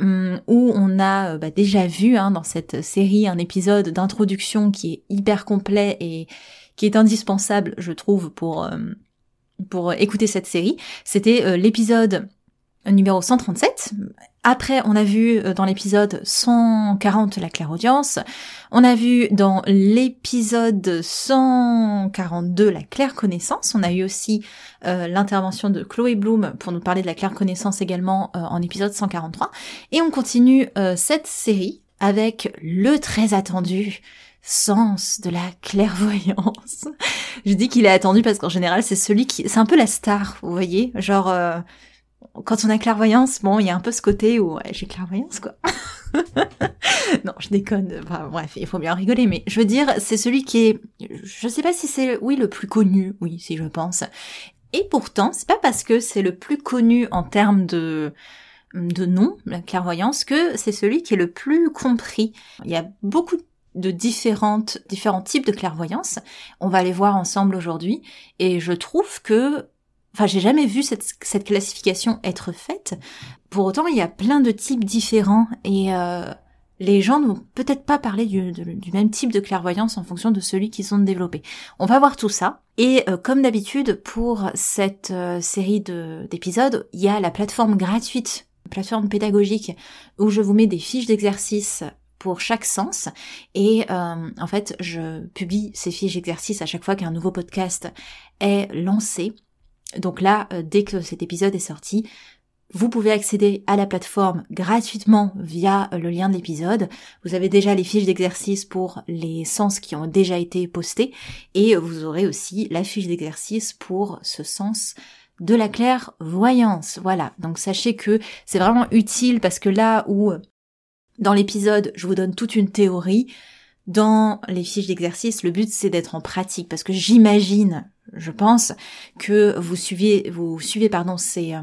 Hum, où on a euh, bah, déjà vu hein, dans cette série un épisode d'introduction qui est hyper complet et qui est indispensable, je trouve, pour euh, pour écouter cette série. C'était euh, l'épisode numéro 137. Après, on a vu euh, dans l'épisode 140 la claire-audience. On a vu dans l'épisode 142 la claire-connaissance. On a eu aussi euh, l'intervention de Chloé Bloom pour nous parler de la claire-connaissance également euh, en épisode 143. Et on continue cette série avec le très attendu sens de la clairvoyance. Je dis qu'il est attendu parce qu'en général c'est celui qui, c'est un peu la star, vous voyez, genre quand on a clairvoyance, bon, il y a un peu ce côté où ouais, j'ai clairvoyance, quoi. non, je déconne. Bref, il faut bien rigoler, mais je veux dire, c'est celui qui est, je sais pas si c'est, oui, le plus connu, oui, si je pense. Et pourtant, c'est pas parce que c'est le plus connu en termes de de nom, la clairvoyance, que c'est celui qui est le plus compris. Il y a beaucoup de différentes différents types de clairvoyance. On va les voir ensemble aujourd'hui, et je trouve que Enfin, j'ai jamais vu cette, cette, classification être faite. Pour autant, il y a plein de types différents et euh, les gens ne vont peut-être pas parler du, du, même type de clairvoyance en fonction de celui qu'ils ont développé. On va voir tout ça. Et euh, comme d'habitude, pour cette euh, série d'épisodes, il y a la plateforme gratuite, plateforme pédagogique, où je vous mets des fiches d'exercice pour chaque sens. Et en fait, je publie ces fiches d'exercice à chaque fois qu'un nouveau podcast est lancé. Donc là, euh, dès que cet épisode est sorti, vous pouvez accéder à la plateforme gratuitement via euh, le lien de l'épisode. Vous avez déjà les fiches d'exercice pour les sens qui ont déjà été postés et vous aurez aussi la fiche d'exercice pour ce sens de la clairvoyance. Voilà, donc sachez que c'est vraiment utile parce que là où dans l'épisode je vous donne toute une théorie, dans les fiches d'exercice, le but c'est d'être en pratique parce que j'imagine, je pense, que vous suivez, vous suivez pardon ces euh,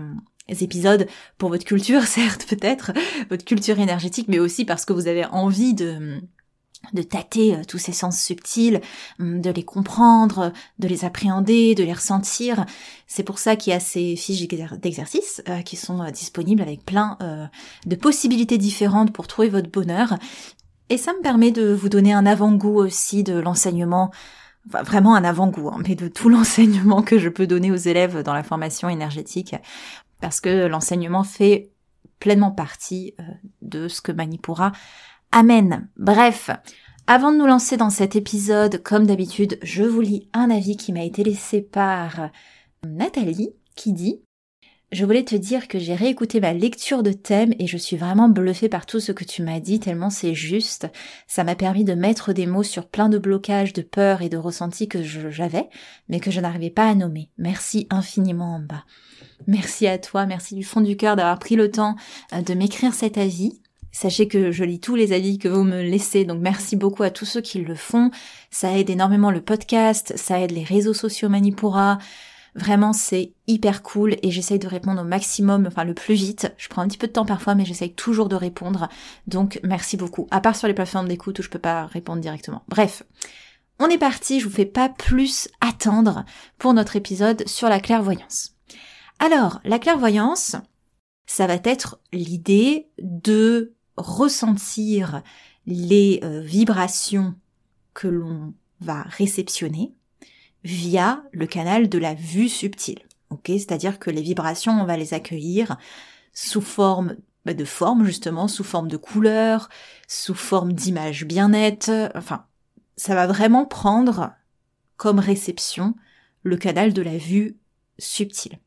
épisodes pour votre culture, certes peut-être, votre culture énergétique, mais aussi parce que vous avez envie de de tâter euh, tous ces sens subtils, hum, de les comprendre, de les appréhender, de les ressentir. C'est pour ça qu'il y a ces fiches d'exercice euh, qui sont disponibles avec plein de possibilités différentes pour trouver votre bonheur. Et ça me permet de vous donner un avant-goût aussi de l'enseignement, vraiment un avant-goût, hein, mais de tout l'enseignement que je peux donner aux élèves dans la formation énergétique, parce que l'enseignement fait pleinement partie euh, de ce que Manipura amène. Bref, avant de nous lancer dans cet épisode, comme d'habitude, je vous lis un avis qui m'a été laissé par Nathalie, qui dit je voulais te dire que j'ai réécouté ma lecture de thème et je suis vraiment bluffée par tout ce que tu m'as dit tellement c'est juste. Ça m'a permis de mettre des mots sur plein de blocages, de peurs et de ressentis que j'avais, mais que je n'arrivais pas à nommer. Merci infiniment en. Merci à toi, merci du fond du cœur d'avoir pris le temps euh, de m'écrire cet avis. Sachez que je lis tous les avis que vous me laissez, donc merci beaucoup à tous ceux qui le font. Ça aide énormément le podcast, ça aide les réseaux sociaux Manipura, Vraiment, c'est hyper cool et j'essaye de répondre au maximum, enfin le plus vite. Je prends un petit peu de temps parfois, mais j'essaye toujours de répondre. Donc, merci beaucoup. À part sur les plateformes d'écoute où je peux pas répondre directement. Bref. On est parti, je vous fais pas plus attendre pour notre épisode sur la clairvoyance. Alors, la clairvoyance, ça va être l'idée de ressentir les euh, vibrations que l'on va réceptionner via le canal de la vue subtile. Ok, c'est-à-dire que les vibrations, on va les accueillir sous forme bah, de forme justement, sous forme de couleurs, sous forme d'images bien nettes. Enfin, ça va vraiment prendre comme réception le canal de la vue subtile.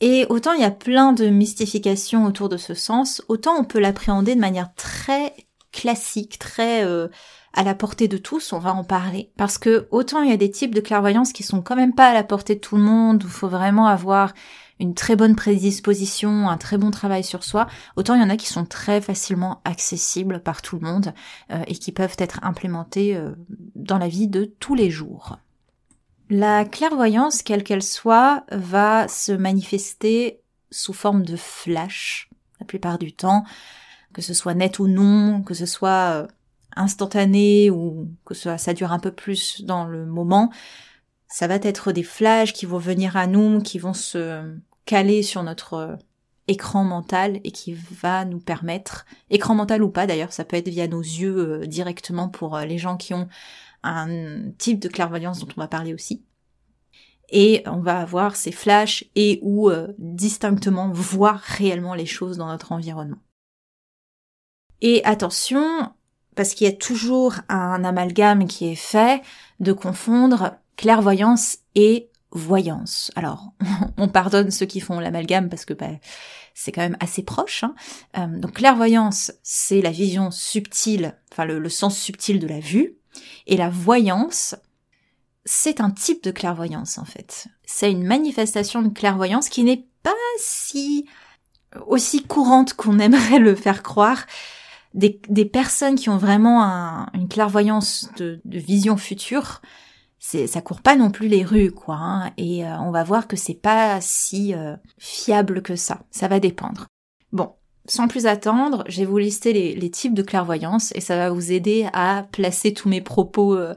Et autant il y a plein de mystifications autour de ce sens, autant on peut l'appréhender de manière très classique, très euh, à la portée de tous, on va en parler. Parce que autant il y a des types de clairvoyance qui sont quand même pas à la portée de tout le monde, où il faut vraiment avoir une très bonne prédisposition, un très bon travail sur soi, autant il y en a qui sont très facilement accessibles par tout le monde euh, et qui peuvent être implémentés euh, dans la vie de tous les jours. La clairvoyance, quelle qu'elle soit, va se manifester sous forme de flash la plupart du temps, que ce soit net ou non, que ce soit euh, instantané ou que ça, dure un peu plus dans le moment. Ça va être des flashs qui vont venir à nous, qui vont se caler sur notre euh, écran mental et qui va nous permettre, écran mental ou pas d'ailleurs, ça peut être via nos yeux euh, directement pour les gens qui ont un type de clairvoyance dont on va parler aussi. Et on va avoir ces flashs et ou distinctement voir réellement les choses dans notre environnement. Et attention, parce qu'il y a toujours un amalgame qui est fait de confondre clairvoyance et voyance. Alors, on pardonne ceux qui font l'amalgame parce que bah, c'est quand même assez proche. Hein. Euh, donc clairvoyance, c'est la vision subtile, enfin le, sens subtil de la vue, et la voyance, c'est un type de clairvoyance en fait. C'est une manifestation de clairvoyance qui n'est pas si aussi courante qu'on aimerait le faire croire. Des, personnes qui ont vraiment une clairvoyance de, de vision future, c'est ça court pas non plus les rues quoi hein, et euh, on va voir que c'est pas si euh, fiable que ça. Ça va dépendre. Bon sans plus attendre je vais vous lister les, types de clairvoyance et ça va vous aider à placer tous mes propos euh,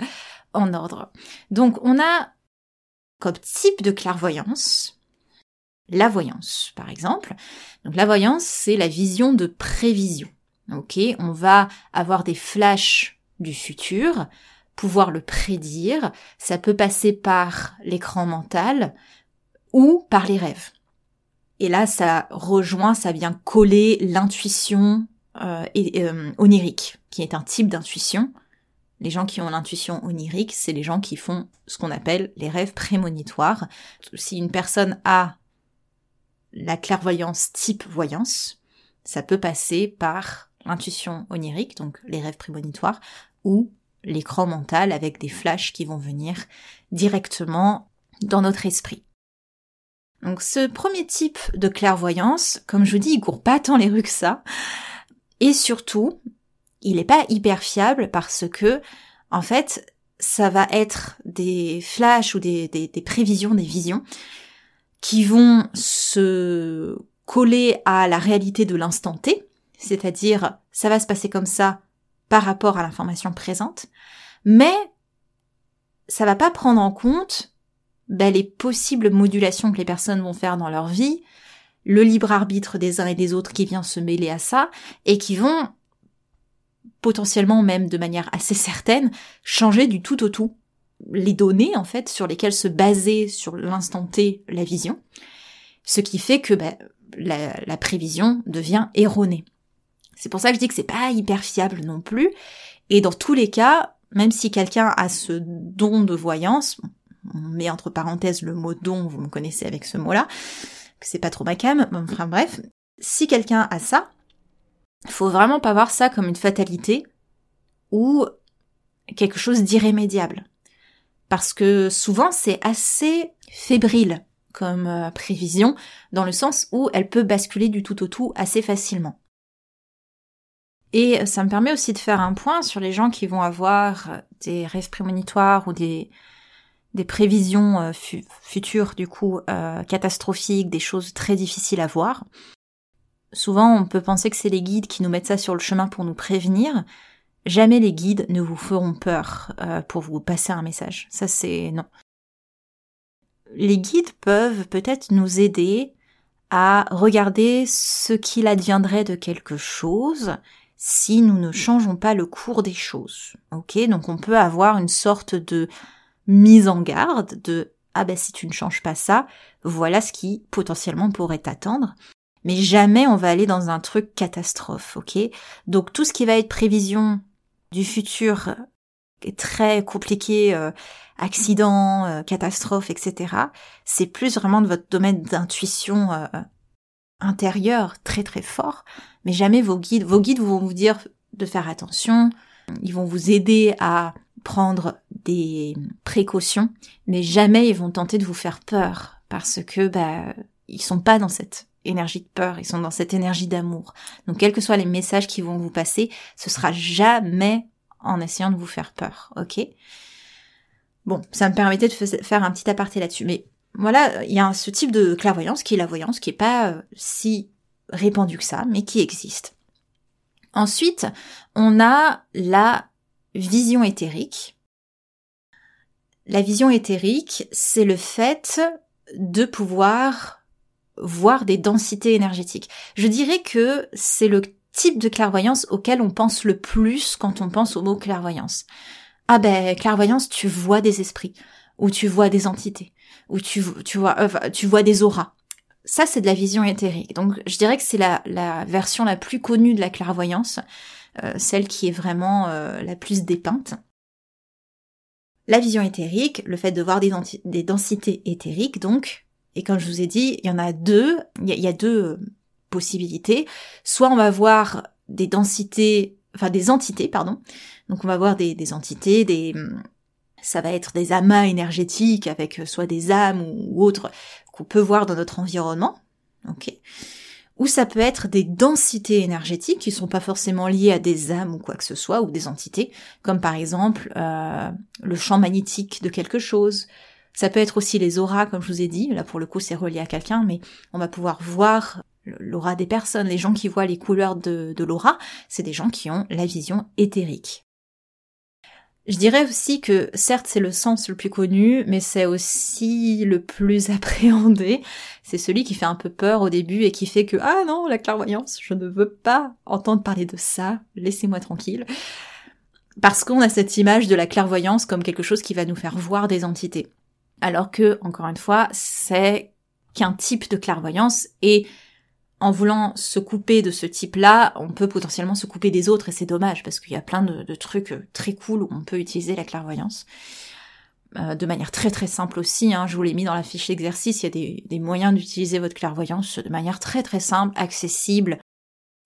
en ordre. Donc on a comme type de clairvoyance la voyance par exemple. Donc la voyance c'est la vision de prévision ok on va avoir des flashs du futur pouvoir le prédire. Ça peut passer par l'écran mental ou par les rêves. Et là, ça rejoint, ça vient coller l'intuition euh, euh, onirique, qui est un type d'intuition. Les gens qui ont l'intuition onirique, c'est les gens qui font ce qu'on appelle les rêves prémonitoires. Si une personne a la clairvoyance type voyance, ça peut passer par l'intuition onirique, donc les rêves prémonitoires, ou l'écran mental avec des flashs qui vont venir directement dans notre esprit. Donc ce premier type de clairvoyance, comme je vous dis, il court pas tant les rues que ça. Et surtout, il n'est pas hyper fiable parce que, en fait, ça va être des flashs ou des, prévisions, des visions qui vont se coller à la réalité de l'instant T, c'est-à-dire ça va se passer comme ça, par rapport à l'information présente, mais ça va pas prendre en compte ben, les possibles modulations que les personnes vont faire dans leur vie, le libre arbitre des uns et des autres qui vient se mêler à ça, et qui vont potentiellement même de manière assez certaine changer du tout au tout les données en fait sur lesquelles se baser sur l'instant T la vision, ce qui fait que ben, la prévision devient erronée. C'est pour ça que je dis que c'est pas hyper fiable non plus. Et dans tous les cas, même si quelqu'un a ce don de voyance, on met entre parenthèses le mot don, vous me connaissez avec ce mot-là, que c'est pas trop ma cam, enfin bref, si quelqu'un a ça, faut vraiment pas voir ça comme une fatalité ou quelque chose d'irrémédiable. Parce que souvent c'est assez fébrile comme euh, prévision, dans le sens où elle peut basculer du tout au tout assez facilement. Et ça me permet aussi de faire un point sur les gens qui vont avoir des rêves prémonitoires ou des, des prévisions euh, futures, du coup, euh, catastrophiques, des choses très difficiles à voir. Souvent, on peut penser que c'est les guides qui nous mettent ça sur le chemin pour nous prévenir. Jamais les guides ne vous feront peur euh, pour vous passer un message. Ça, c'est non. Les guides peuvent peut-être nous aider à regarder ce qu'il adviendrait de quelque chose si nous ne changeons pas le cours des choses. Ok, donc on peut avoir une sorte de mise en garde de ah ben si tu ne changes pas ça, voilà ce qui potentiellement pourrait t'attendre. Mais jamais on va aller dans un truc catastrophe, ok? Donc tout ce qui va être prévision du futur est très compliqué, euh, accident, euh, catastrophe, etc. C'est plus vraiment de votre domaine d'intuition euh, intérieure très très fort, mais jamais vos guides. Vos guides vont vous dire de faire attention, ils vont vous aider à prendre des précautions, mais jamais ils vont tenter de vous faire peur parce que bah ils sont pas dans cette énergie de peur, ils sont dans cette énergie d'amour. Donc quels que soient les messages qui vont vous passer, ce sera jamais en essayant de vous faire peur, ok? Bon, ça me permettait de faire un petit aparté là-dessus, mais voilà, il y a ce type de clairvoyance qui est la voyance, qui est pas euh, si répandue que ça, mais qui existe. Ensuite, on a la vision éthérique. La vision éthérique, c'est le fait de pouvoir voir des densités énergétiques. Je dirais que c'est le type de clairvoyance auquel on pense le plus quand on pense au mot clairvoyance. Ah ben, clairvoyance, tu vois des esprits, ou tu vois des entités, ou tu, tu vois, tu vois des auras. Ça, c'est de la vision éthérique. Donc, je dirais que c'est la, version la plus connue de la clairvoyance, euh, celle qui est vraiment euh, la plus dépeinte. La vision éthérique, le fait de voir des, densités éthériques, donc, et comme je vous ai dit, il y en a deux, il y, a deux euh, possibilités. Soit on va voir des densités, enfin des entités, pardon. Donc on va voir des, entités, des, ça va être des amas énergétiques avec soit des âmes ou, autres qu'on peut voir dans notre environnement. Ok. Ou ça peut être des densités énergétiques qui sont pas forcément liées à des âmes ou quoi que ce soit, ou des entités, comme par exemple euh, le champ magnétique de quelque chose, ça peut être aussi les auras, comme je vous ai dit. Là, pour le coup, c'est relié à quelqu'un, mais on va pouvoir voir l'aura des personnes. Les gens qui voient les couleurs de, de l'aura, c'est des gens qui ont la vision éthérique. Je dirais aussi que certes c'est le sens le plus connu, mais c'est aussi le plus appréhendé. C'est celui qui fait un peu peur au début et qui fait que ah non la clairvoyance, je ne veux pas entendre parler de ça, laissez-moi tranquille. Parce qu'on a cette image de la clairvoyance comme quelque chose qui va nous faire voir des entités alors que, encore une fois, c'est qu'un type de clairvoyance et en voulant se couper de ce type-là, on peut potentiellement se couper des autres et c'est dommage parce qu'il y a plein de, trucs très cool où on peut utiliser la clairvoyance. Euh, de manière très très simple aussi, hein, je vous l'ai mis dans la fiche d'exercice, il y a des, moyens d'utiliser votre clairvoyance de manière très très simple, accessible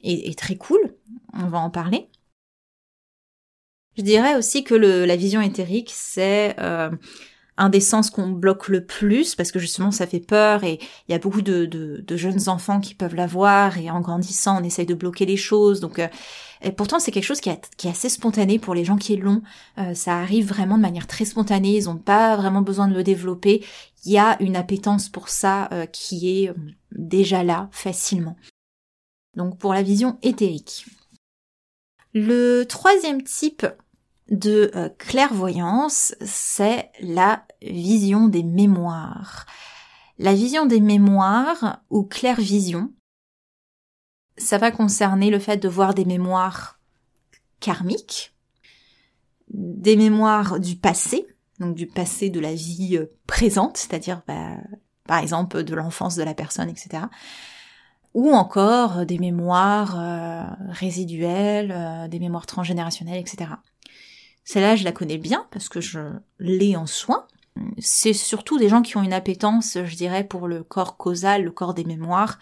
et, très cool, on va en parler. Je dirais aussi que la vision éthérique, c'est euh, un des sens qu'on bloque le plus parce que justement ça fait peur et il y a beaucoup de, jeunes enfants qui peuvent l'avoir et en grandissant on essaye de bloquer les choses. Donc euh, pourtant c'est quelque chose qui, est, assez spontané pour les gens qui long euh, ça arrive vraiment de manière très spontanée ils ont pas vraiment besoin de le développer. Il y a une appétence pour ça euh, qui est déjà là facilement. Donc pour la vision éthérique. Le troisième type de euh, clairvoyance, c'est la vision des mémoires. La vision des mémoires ou clairvision, ça va concerner le fait de voir des mémoires karmiques, des mémoires du passé, donc du passé de la vie euh, présente, c'est-à-dire bah, par exemple de l'enfance de la personne, etc. Ou encore des mémoires euh, résiduelles, des mémoires transgénérationnelles, etc. Celle-là, je la connais bien parce que je l'ai en soin. C'est surtout des gens qui ont une appétence, je dirais, pour le corps causal, le corps des mémoires.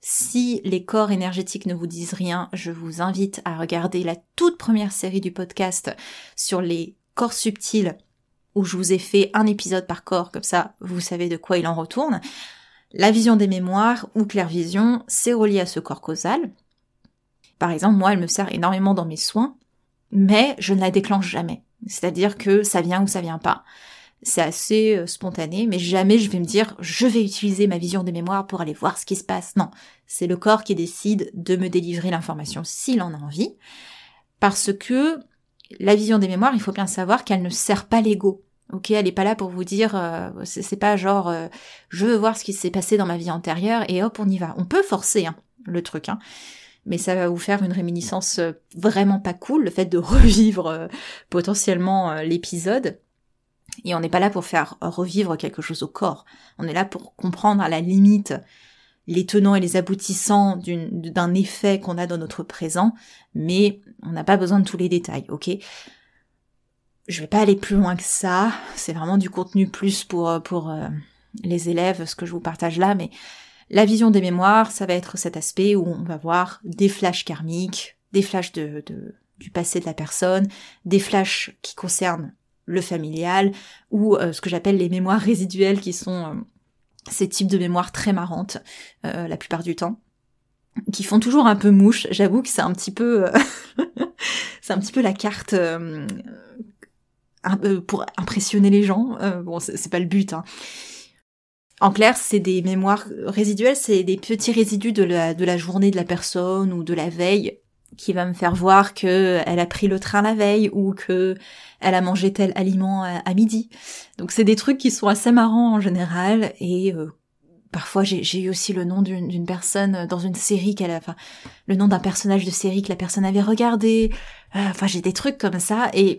Si les corps énergétiques ne vous disent rien, je vous invite à regarder la toute première série du podcast sur les corps subtils où je vous ai fait un épisode par corps, comme ça vous savez de quoi il en retourne. La vision des mémoires ou clairvision, c'est relié à ce corps causal. Par exemple, moi, elle me sert énormément dans mes soins mais je ne la déclenche jamais. C'est-à-dire que ça vient ou ça vient pas. C'est assez euh, spontané, mais jamais je vais me dire je vais utiliser ma vision des mémoires pour aller voir ce qui se passe. Non, c'est le corps qui décide de me délivrer l'information s'il en a envie, parce que la vision des mémoires, il faut bien savoir qu'elle ne sert pas l'ego. Ok, elle est pas là pour vous dire, euh, c'est pas genre euh, je veux voir ce qui s'est passé dans ma vie antérieure et hop on y va. On peut forcer hein, le truc, hein mais ça va vous faire une réminiscence euh, vraiment pas cool, le fait de revivre euh, potentiellement euh, l'épisode. Et on n'est pas là pour faire revivre quelque chose au corps. On est là pour comprendre à la limite les tenants et les aboutissants d'un effet qu'on a dans notre présent, mais on n'a pas besoin de tous les détails, ok? Je vais pas aller plus loin que ça, c'est vraiment du contenu plus pour, les élèves, ce que je vous partage là, mais la vision des mémoires, ça va être cet aspect où on va voir des flashs karmiques, des flashs de, de du passé de la personne, des flashs qui concernent le familial, ou euh, ce que j'appelle les mémoires résiduelles qui sont euh, ces types de mémoires très marrantes euh, la plupart du temps qui font toujours un peu mouche. J'avoue que c'est un petit peu, c'est un petit peu la carte pour impressionner les gens. bon, c'est pas le but. Hein. En clair, c'est des mémoires résiduelles, c'est des petits résidus de la, de la journée de la personne ou de la veille qui va me faire voir que elle a pris le train la veille ou que elle a mangé tel aliment à, midi. Donc c'est des trucs qui sont assez marrants en général et euh, parfois j'ai eu aussi le nom d'une personne dans une série qu'elle a, enfin le nom d'un personnage de série que la personne avait regardé. Euh, enfin j'ai des trucs comme ça et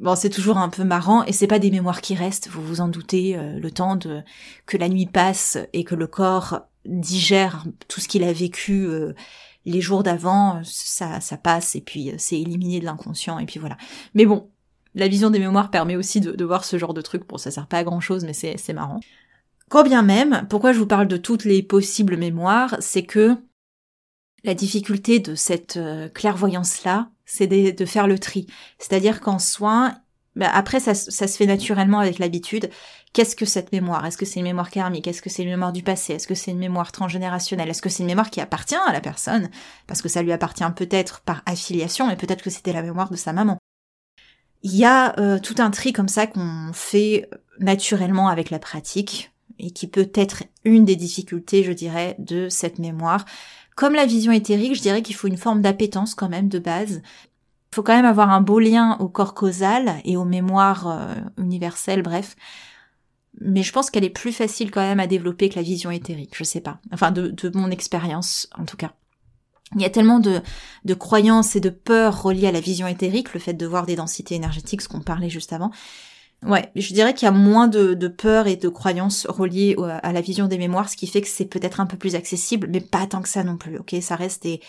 bon c'est toujours un peu marrant et c'est pas des mémoires qui restent. Vous vous en doutez, euh, le temps de que la nuit passe et que le corps digère tout ce qu'il a vécu les jours d'avant, ça, ça passe et puis euh, c'est éliminé de l'inconscient et puis voilà. Mais bon, la vision des mémoires permet aussi de, voir ce genre de truc. Bon, ça sert pas à grand chose, mais c'est, c'est marrant. Quand bien même, pourquoi je vous parle de toutes les possibles mémoires, c'est que la difficulté de cette euh, clairvoyance-là, c'est de, faire le tri. C'est-à-dire qu'en soin, bah après ça, se fait naturellement avec l'habitude, Qu'est-ce que cette mémoire? Est-ce que c'est une mémoire karmique? Est-ce que c'est une mémoire du passé? Est-ce que c'est une mémoire transgénérationnelle? Est-ce que c'est une mémoire qui appartient à la personne? Parce que ça lui appartient peut-être par affiliation, mais peut-être que c'était la mémoire de sa maman. Il y a euh, tout un tri comme ça qu'on fait naturellement avec la pratique et qui peut être une des difficultés, je dirais, de cette mémoire. Comme la vision éthérique, je dirais qu'il faut une forme d'appétence quand même de base. Il faut quand même avoir un beau lien au corps causal et aux mémoires euh, universelles, bref, mais je pense qu'elle est plus facile quand même à développer que la vision éthérique, je sais pas. Enfin, de, mon expérience, en tout cas. Il y a tellement de, de croyances et de peurs reliées à la vision éthérique, le fait de voir des densités énergétiques, ce qu'on parlait juste avant. Ouais, je dirais qu'il y a moins de, peurs et de croyances reliées à la vision des mémoires, ce qui fait que c'est peut-être un peu plus accessible, mais pas tant que ça non plus, ok? Ça reste des,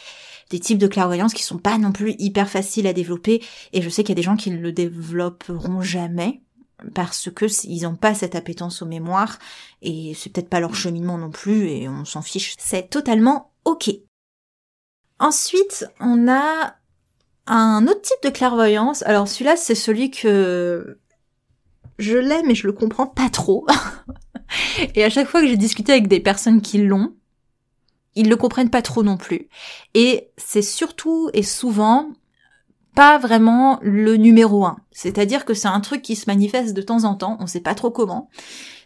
des types de clairvoyance qui sont pas non plus hyper faciles à développer, et je sais qu'il y a des gens qui ne le développeront jamais, parce que ils n'ont pas cette appétence aux mémoires et c'est peut-être pas leur cheminement non plus et on s'en fiche. C'est totalement ok. Ensuite, on a un autre type de clairvoyance. Alors celui-là, c'est celui que je l'aime mais je le comprends pas trop. et à chaque fois que j'ai discuté avec des personnes qui l'ont, ils le comprennent pas trop non plus. Et c'est surtout et souvent pas vraiment le numéro un. C'est-à-dire que c'est un truc qui se manifeste de temps en temps, on sait pas trop comment.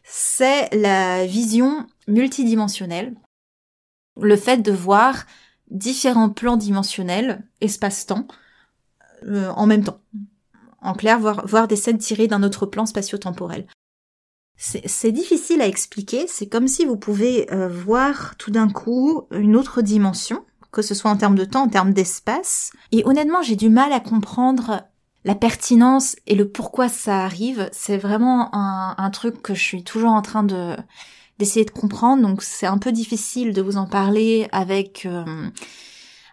C'est la vision multidimensionnelle. Le fait de voir différents plans dimensionnels, espace-temps, euh, en même temps. En clair, voir, des scènes tirées d'un autre plan spatio-temporel. C'est difficile à expliquer, c'est comme si vous pouvez euh, voir tout d'un coup une autre dimension, que ce soit en termes de temps, en termes d'espace. Et honnêtement, j'ai du mal à comprendre la pertinence et le pourquoi ça arrive. C'est vraiment un, truc que je suis toujours en train de d'essayer de comprendre. Donc c'est un peu difficile de vous en parler avec euh,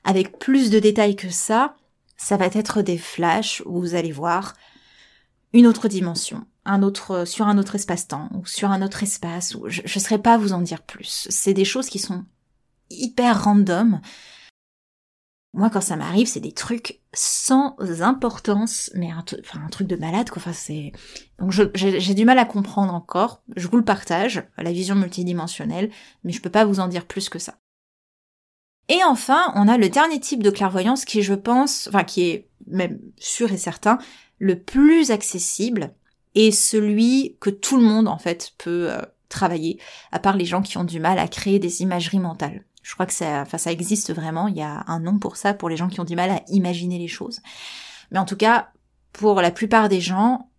avec plus de détails que ça. Ça va être des flashs où vous allez voir une autre dimension, un autre sur un autre espace-temps ou sur un autre espace. Je ne saurais pas vous en dire plus. C'est des choses qui sont hyper random. Moi, quand ça m'arrive, c'est des trucs sans importance, mais un, enfin, un truc de malade, quoi. Enfin, c'est donc j'ai du mal à comprendre encore. Je vous le partage, la vision multidimensionnelle, mais je peux pas vous en dire plus que ça. Et enfin, on a le dernier type de clairvoyance qui, je pense, enfin, qui est même sûr et certain, le plus accessible et celui que tout le monde en fait peut euh, travailler, à part les gens qui ont du mal à créer des imageries mentales. Je crois que ça, enfin, ça existe vraiment. Il y a un nom pour ça, pour les gens qui ont du mal à imaginer les choses. Mais en tout cas, pour la plupart des gens,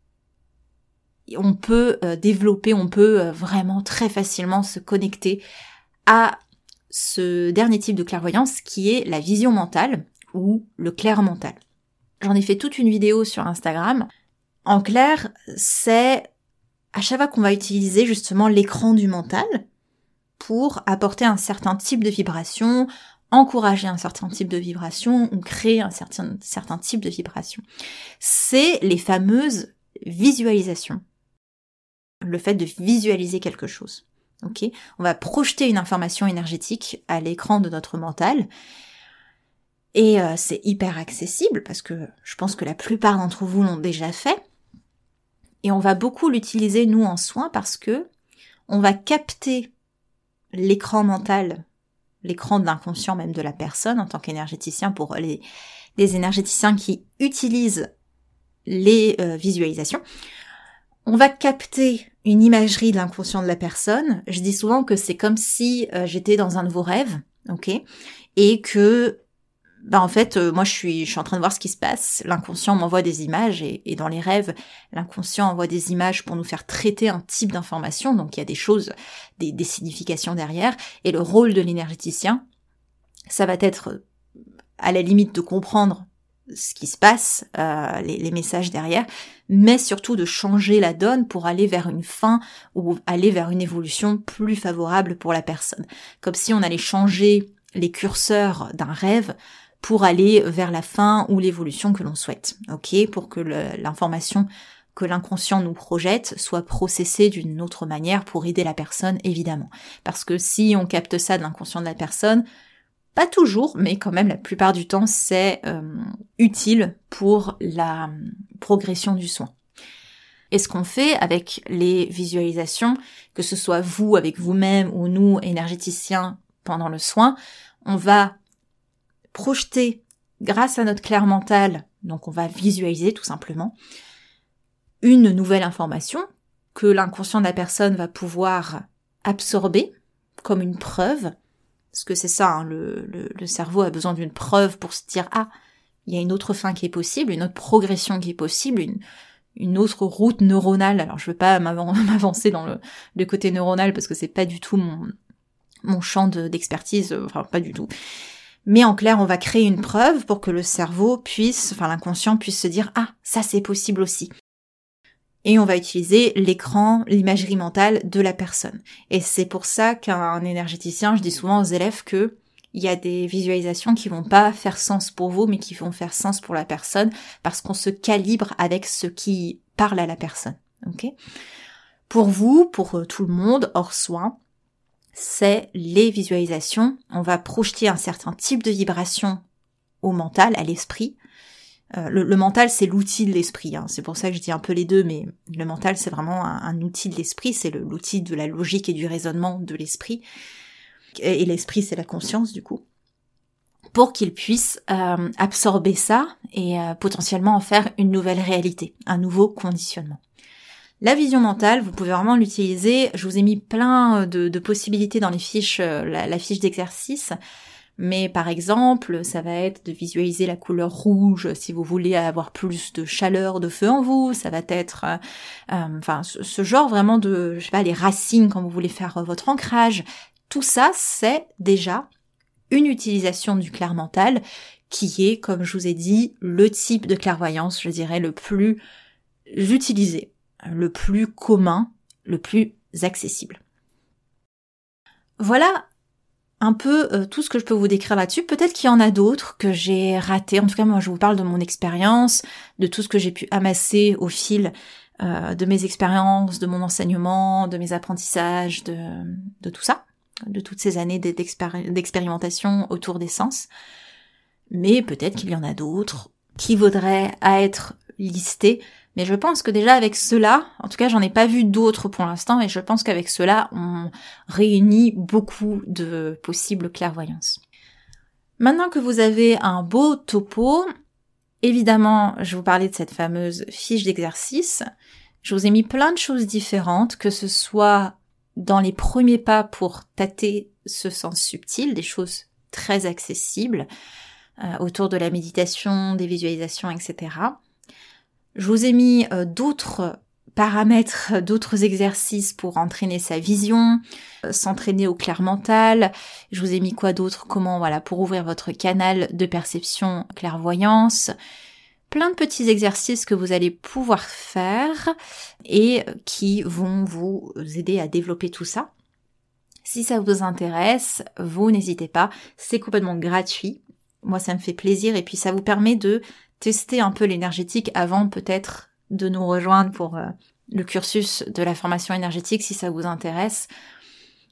on peut euh, développer, on peut euh, vraiment très facilement se connecter à ce dernier type de clairvoyance qui est la vision mentale ou le clair mental. J'en ai fait toute une vidéo sur Instagram. En clair, c'est à chaque fois qu'on va utiliser justement l'écran du mental, pour apporter un certain type de vibration, encourager un certain type de vibration ou créer un certain, certain type de vibration. C'est les fameuses visualisations. Le fait de visualiser quelque chose. Ok On va projeter une information énergétique à l'écran de notre mental. Et euh, c'est hyper accessible parce que je pense que la plupart d'entre vous l'ont déjà fait. Et on va beaucoup l'utiliser nous en soins parce que on va capter l'écran mental, l'écran de l'inconscient même de la personne en tant qu'énergéticien pour les, énergéticiens qui utilisent les euh, visualisations. On va capter une imagerie de l'inconscient de la personne. Je dis souvent que c'est comme si euh, j'étais dans un nouveau rêve, ok, et que bah en fait, euh, moi je suis, je suis en train de voir ce qui se passe. L'inconscient m'envoie des images et, et, dans les rêves, l'inconscient envoie des images pour nous faire traiter un type d'information. Donc il y a des choses, des, des significations derrière. Et le rôle de l'énergéticien, ça va être à la limite de comprendre ce qui se passe, euh, les, les, messages derrière, mais surtout de changer la donne pour aller vers une fin ou aller vers une évolution plus favorable pour la personne. Comme si on allait changer les curseurs d'un rêve pour aller vers la fin ou l'évolution que l'on souhaite. Ok, pour que l'information que l'inconscient nous projette soit processée d'une autre manière pour aider la personne, évidemment. Parce que si on capte ça de l'inconscient de la personne, pas toujours, mais quand même la plupart du temps, c'est euh, utile pour la progression du soin. Et ce qu'on fait avec les visualisations, que ce soit vous avec vous-même ou nous énergéticiens pendant le soin, on va projeter grâce à notre clair mental, donc on va visualiser tout simplement, une nouvelle information que l'inconscient de la personne va pouvoir absorber comme une preuve, parce que c'est ça, hein, le, le, cerveau a besoin d'une preuve pour se dire ah, il y a une autre fin qui est possible, une autre progression qui est possible, une, une autre route neuronale. Alors je veux pas m'avancer dans le, le, côté neuronal parce que c'est pas du tout mon, mon champ d'expertise, enfin pas du tout. Mais en clair, on va créer une preuve pour que le cerveau puisse, enfin l'inconscient puisse se dire ah ça c'est possible aussi. Et on va utiliser l'écran, l'imagerie mentale de la personne. Et c'est pour ça qu'un énergéticien, je dis souvent aux élèves que il y a des visualisations qui vont pas faire sens pour vous, mais qui vont faire sens pour la personne, parce qu'on se calibre avec ce qui parle à la personne. Pour vous, pour euh, tout le monde, hors soin, c'est les visualisations. On va projeter un certain type de vibration au mental, à l'esprit. Euh, le, mental, c'est l'outil de l'esprit. Hein. C'est pour ça que je dis un peu les deux, mais le mental, c'est vraiment un, outil de l'esprit. C'est l'outil de la logique et du raisonnement de l'esprit. Et, l'esprit, c'est la conscience, du coup. Pour qu'il puisse euh, absorber ça et euh, potentiellement en faire une nouvelle réalité, un nouveau conditionnement. La vision mentale, vous pouvez vraiment l'utiliser. Je vous ai mis plein de, possibilités dans les fiches, la, fiche d'exercice. Mais par exemple, ça va être de visualiser la couleur rouge si vous voulez avoir plus de chaleur, de feu en vous. Ça va être, euh, euh, enfin, ce, genre vraiment de, je sais pas, les racines quand vous voulez faire votre ancrage. Tout ça, c'est déjà une utilisation du clair mental qui est, comme je vous ai dit, le type de clairvoyance, je dirais, le plus utilisé le plus commun, le plus accessible. Voilà un peu euh, tout ce que je peux vous décrire là-dessus. Peut-être qu'il y en a d'autres que j'ai ratés. En tout cas, moi, je vous parle de mon expérience, de tout ce que j'ai pu amasser au fil euh, de mes expériences, de mon enseignement, de mes apprentissages, de, de tout ça, de toutes ces années d'expérimentation autour des sens. Mais peut-être qu'il y en a d'autres qui voudraient être listés mais je pense que déjà avec cela, en tout cas j'en ai pas vu d'autres pour l'instant, et je pense qu'avec cela on réunit beaucoup de possibles clairvoyances. Maintenant que vous avez un beau topo, évidemment je vous parlais de cette fameuse fiche d'exercice, je vous ai mis plein de choses différentes, que ce soit dans les premiers pas pour tâter ce sens subtil, des choses très accessibles, euh, autour de la méditation, des visualisations, etc. Je vous ai mis euh, d'autres paramètres, d'autres exercices pour entraîner sa vision, euh, s'entraîner au clair mental. Je vous ai mis quoi d'autre? Comment voilà pour ouvrir votre canal de perception clairvoyance. Plein de petits exercices que vous allez pouvoir faire et qui vont vous aider à développer tout ça. Si ça vous intéresse, vous n'hésitez pas, c'est complètement gratuit. Moi, ça me fait plaisir et puis ça vous permet de tester un peu l'énergétique avant peut-être de nous rejoindre pour euh, le cursus de la formation énergétique si ça vous intéresse.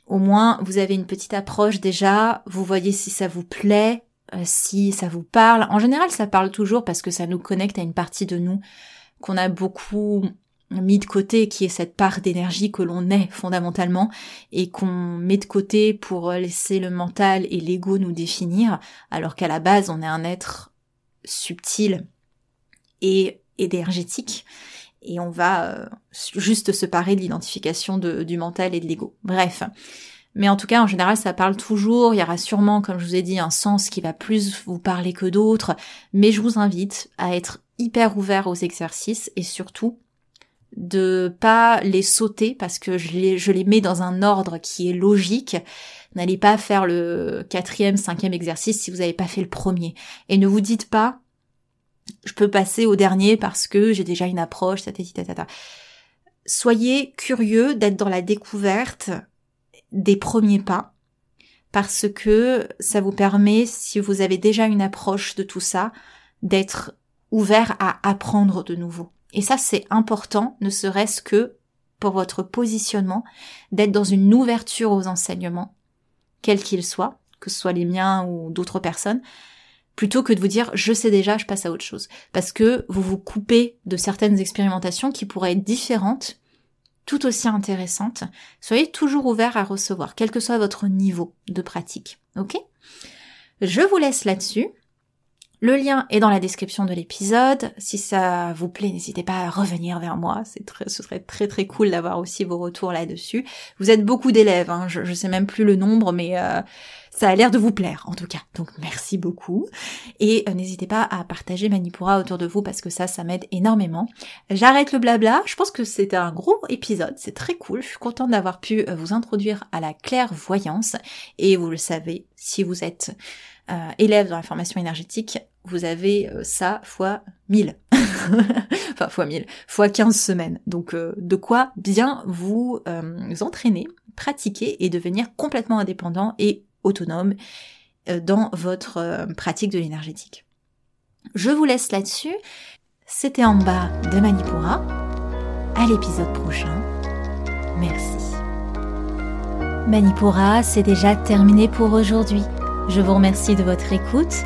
Au moins, vous avez une petite approche déjà, vous voyez si ça vous plaît, euh, si ça vous parle. En général, ça parle toujours parce que ça nous connecte à une partie de nous qu'on a beaucoup mis de côté, qui est cette part d'énergie que l'on est fondamentalement et qu'on met de côté pour laisser le mental et l'ego nous définir, alors qu'à la base on est un être subtil et énergétique et on va euh, juste se parer de l'identification du mental et de l'ego. Bref. Mais en tout cas, en général, ça parle toujours. Il y aura sûrement, comme je vous ai dit, un sens qui va plus vous parler que d'autres. Mais je vous invite à être hyper ouvert aux exercices et surtout de pas les sauter parce que je les, je les mets dans un ordre qui est logique. N'allez pas faire le quatrième, cinquième exercice si vous n'avez pas fait le premier. Et ne vous dites pas, je peux passer au dernier parce que j'ai déjà une approche, ta. Soyez curieux d'être dans la découverte des premiers pas parce que ça vous permet, si vous avez déjà une approche de tout ça, d'être ouvert à apprendre de nouveau. Et ça, c'est important, ne serait-ce que pour votre positionnement, d'être dans une ouverture aux enseignements, quels qu'ils soient, que ce soit les miens ou d'autres personnes, plutôt que de vous dire je sais déjà, je passe à autre chose. Parce que vous vous coupez de certaines expérimentations qui pourraient être différentes, tout aussi intéressantes. Soyez toujours ouvert à recevoir, quel que soit votre niveau de pratique. Ok? Je vous laisse là-dessus. Le lien est dans la description de l'épisode. Si ça vous plaît, n'hésitez pas à revenir vers moi. C'est très, ce serait très très cool d'avoir aussi vos retours là-dessus. Vous êtes beaucoup d'élèves, hein. je, je sais même plus le nombre, mais euh, ça a l'air de vous plaire en tout cas. Donc merci beaucoup. Et euh, n'hésitez pas à partager Manipura autour de vous parce que ça, ça m'aide énormément. J'arrête le blabla. Je pense que c'était un gros épisode. C'est très cool. Je suis contente d'avoir pu euh, vous introduire à la clairvoyance. Et vous le savez, si vous êtes élève dans la formation énergétique, vous avez euh, ça fois 1000. enfin, fois 1000, fois 15 semaines. Donc, euh, de quoi bien vous entraîner, pratiquer et devenir complètement indépendant et autonome dans votre pratique de l'énergétique. Je vous laisse là-dessus. C'était en bas de Manipura. À l'épisode prochain. Merci. Manipura, c'est déjà terminé pour aujourd'hui. Je vous remercie de votre écoute